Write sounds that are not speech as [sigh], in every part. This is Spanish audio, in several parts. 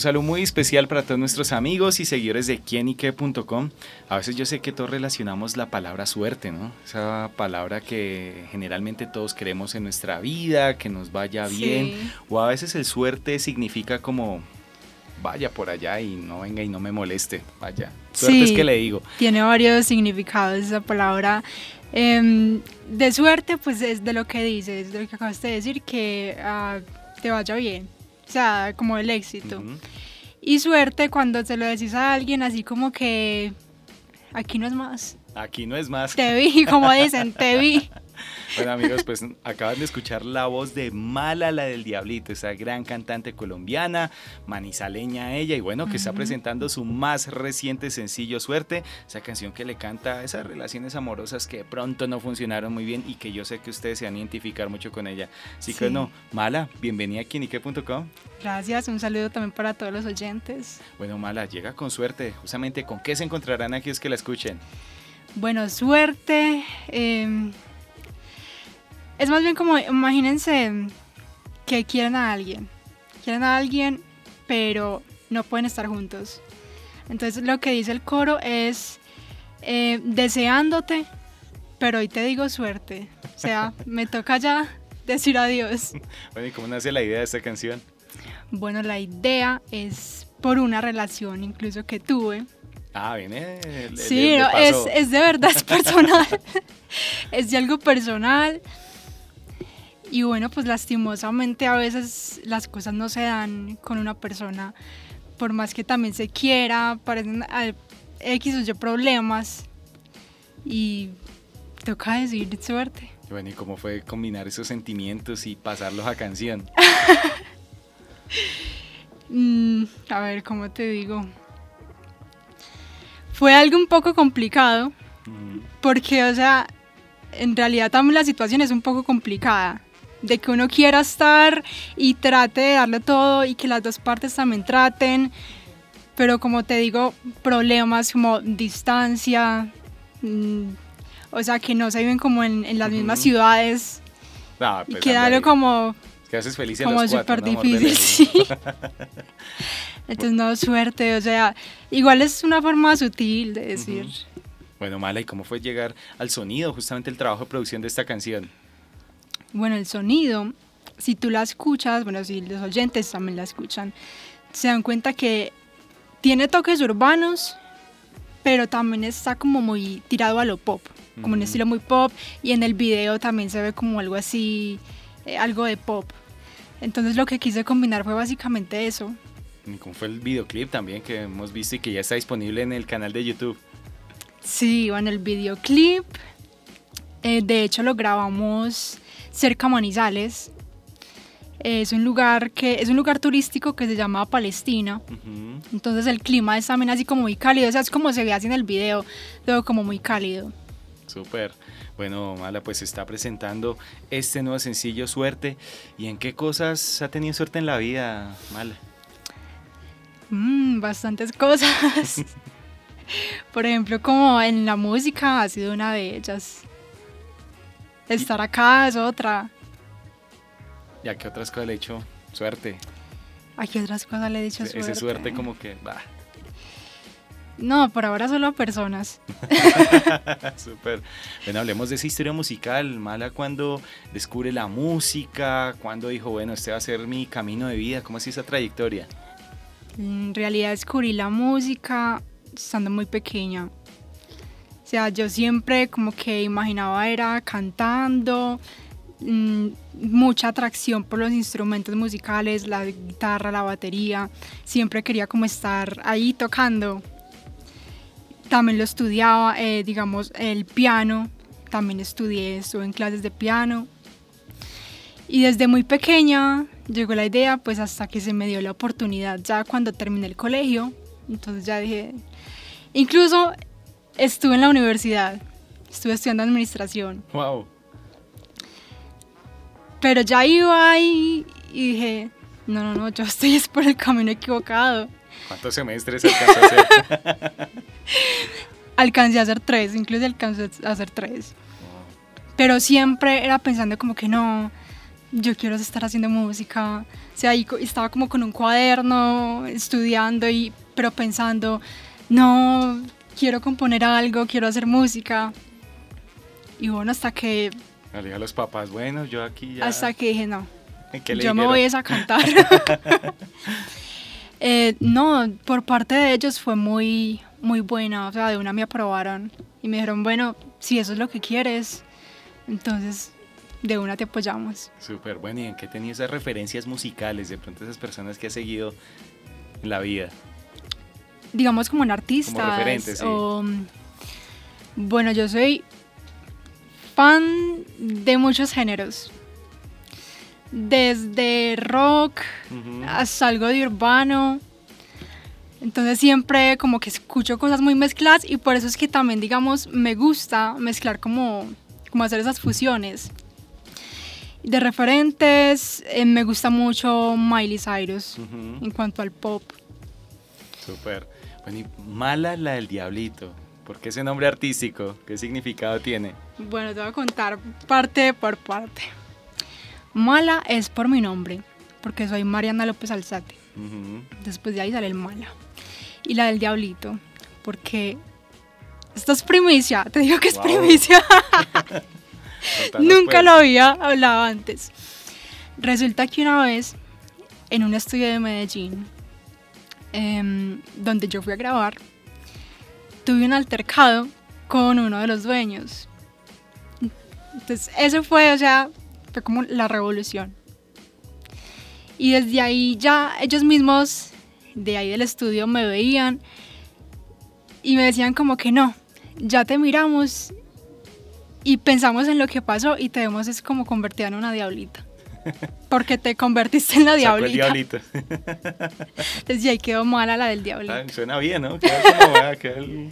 Un saludo muy especial para todos nuestros amigos y seguidores de quienique.com. A veces yo sé que todos relacionamos la palabra suerte, ¿no? Esa palabra que generalmente todos queremos en nuestra vida, que nos vaya bien. O a veces el suerte significa como vaya por allá y no venga y no me moleste, vaya. Suerte es que le digo. Tiene varios significados esa palabra. Em, de suerte, pues es de lo que dices, de lo que acabas de decir, que ah, te vaya bien o sea, como el éxito. Y suerte cuando se lo decís a alguien así como que aquí no es más. Aquí no es más. Te vi, como dicen, te vi. [laughs] Bueno amigos, pues acaban de escuchar la voz de Mala, la del Diablito, esa gran cantante colombiana, manizaleña ella, y bueno, que está presentando su más reciente sencillo Suerte, esa canción que le canta esas relaciones amorosas que pronto no funcionaron muy bien y que yo sé que ustedes se van a identificar mucho con ella. Así que no, Mala, bienvenida a Kinique.com. Gracias, un saludo también para todos los oyentes. Bueno, Mala, llega con suerte, justamente con qué se encontrarán aquellos que la escuchen. Bueno, suerte. Eh, es más bien como, imagínense que quieren a alguien. Quieren a alguien, pero no pueden estar juntos. Entonces lo que dice el coro es eh, deseándote, pero hoy te digo suerte. O sea, [laughs] me toca ya decir adiós. Bueno, ¿y cómo nace la idea de esta canción? Bueno, la idea es por una relación incluso que tuve. Ah, viene. sí, es, es de verdad, es personal. [laughs] [laughs] es de algo personal. Y bueno, pues lastimosamente a veces las cosas no se dan con una persona, por más que también se quiera, parecen X o Y problemas y toca decir suerte. Bueno, ¿y cómo fue combinar esos sentimientos y pasarlos a canción? [laughs] Mm, a ver, ¿cómo te digo? Fue algo un poco complicado, porque, o sea, en realidad también la situación es un poco complicada de que uno quiera estar y trate de darle todo y que las dos partes también traten, pero como te digo, problemas como distancia, mm, o sea, que no se viven como en, las mismas ciudades. Ah, y pues, queda algo como... Que haces feliz como súper difícil, sí. Entonces, no, suerte, o sea, igual es una forma sutil de decir. Bueno, Mala, ¿y cómo fue llegar al sonido, justamente el trabajo de producción de esta canción? Bueno, el sonido, si tú la escuchas, bueno, si los oyentes también la escuchan, se dan cuenta que tiene toques urbanos, pero también está como muy tirado a lo pop, como un estilo muy pop, y en el video también se ve como algo así, eh, algo de pop. Entonces lo que quise combinar fue básicamente eso. Y cómo fue el videoclip también que hemos visto y que ya está disponible en el canal de YouTube. Sí, bueno, el videoclip, eh, de hecho lo grabamos cerca a Manizales. Es un lugar que es un lugar turístico que se llama Palestina. Entonces el clima es también así como muy cálido, o sea, es como se ve así en el video, todo como muy cálido. Súper. Bueno, Mala, pues está presentando este nuevo sencillo Suerte. ¿Y en qué cosas ha tenido suerte en la vida, Mala? Mm, bastantes cosas. [laughs] Por ejemplo, como en la música ha sido una de ellas. Estar acá es otra. ¿Y a qué otras cosas le he dicho suerte? ¿A qué otras cosas le he dicho suerte? Ese suerte como que, va. No, por ahora solo a personas. [laughs] Súper. Bueno, hablemos de esa historia musical. Mala cuando descubre la música, cuando dijo, bueno, este va a ser mi camino de vida. ¿Cómo es esa trayectoria? En realidad descubrí la música estando muy pequeña. O sea, yo siempre como que imaginaba era cantando, mm, mucha atracción por los instrumentos musicales, la guitarra, la batería, siempre quería como estar ahí tocando. También lo estudiaba, eh, digamos, el piano, también estudié, estuve en clases de piano. Y desde muy pequeña llegó la idea, pues hasta que se me dio la oportunidad ya cuando terminé el colegio. Entonces ya dije, incluso Estuve en la universidad, estuve estudiando administración. Wow. Pero ya iba ahí y dije, No, no, no, yo estoy es por el camino equivocado. ¿Cuántos semestres alcanzó a hacer? [laughs] alcancé a hacer tres, incluso alcancé a hacer tres. Pero siempre era pensando como que no, yo quiero estar haciendo música. O sea, ahí estaba como con un cuaderno, estudiando, y, pero pensando, no, quiero componer algo, quiero hacer música. Y bueno, hasta que... a los papás, bueno, yo aquí ya... Hasta que dije, no, yo me voy a [laughs] cantar. [laughs] Eh, no, por parte de ellos fue muy, muy buena. O sea, de una me aprobaron y me dijeron, bueno, si eso es lo que quieres, entonces de una te apoyamos. Súper bueno. ¿Y en qué tenía esas referencias musicales? De pronto esas personas que has seguido en la vida. Digamos como en artistas. Como referentes, sí. bueno, yo soy fan de muchos géneros desde rock hasta algo de urbano. Entonces siempre como que escucho cosas muy mezcladas y por eso es que también, digamos, me gusta mezclar como, como hacer esas fusiones. De referentes, eh, me gusta mucho Miley Cyrus en cuanto al pop. Súper. Bueno, y Mala la del Diablito. ¿Por qué ese nombre artístico? ¿Qué significado tiene? Bueno, te voy a contar parte por parte. Mala es por mi nombre, porque soy Mariana López Alzate. Después de ahí sale el Mala. Y la del Diablito, porque esto es primicia, te digo que es primicia. [laughs] [laughs] Nunca pues. lo había hablado antes. Resulta que una vez, en un estudio de Medellín, em, donde yo fui a grabar, tuve un altercado con uno de los dueños. Entonces, eso fue, o sea, fue como la revolución. Y desde ahí ya ellos mismos, de ahí del estudio, me veían y me decían como que no, ya te miramos y pensamos en lo que pasó y te vemos es como convertida en una diablita. Porque te convertiste en la diablita. [laughs] Entonces ahí quedó mala la del diablito. Ah, suena bien, ¿no? Queda como,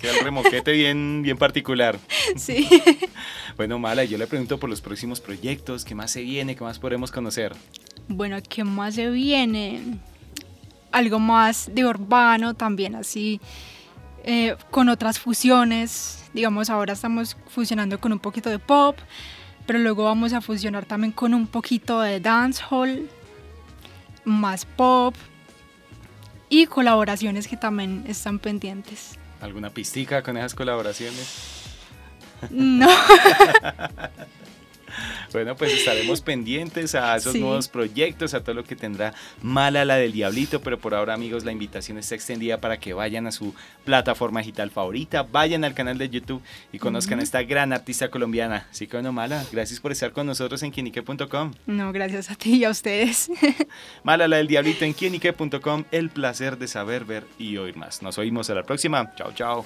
Queda el remoquete bien, bien particular. [laughs] Sí. [laughs] bueno, Mala, yo le pregunto por los próximos proyectos, ¿qué más se viene? ¿Qué más podremos conocer? Bueno, ¿qué más se viene? Algo más de urbano también, así, eh, con otras fusiones. Digamos, ahora estamos fusionando con un poquito de pop, pero luego vamos a fusionar también con un poquito de dancehall, más pop y colaboraciones que también están pendientes. ¿Alguna pistica con esas colaboraciones? No. [laughs] Bueno, pues estaremos pendientes a esos nuevos proyectos, a todo lo que tendrá Mala la del Diablito, pero por ahora amigos la invitación está extendida para que vayan a su plataforma digital favorita, vayan al canal de YouTube y conozcan a esta gran artista colombiana. Así que bueno, Mala, gracias por estar con nosotros en quienique.com. No, gracias a ti y a ustedes. [laughs] Mala la del Diablito en quienique.com, el placer de saber, ver y oír más. Nos oímos a la próxima. Chao, chao.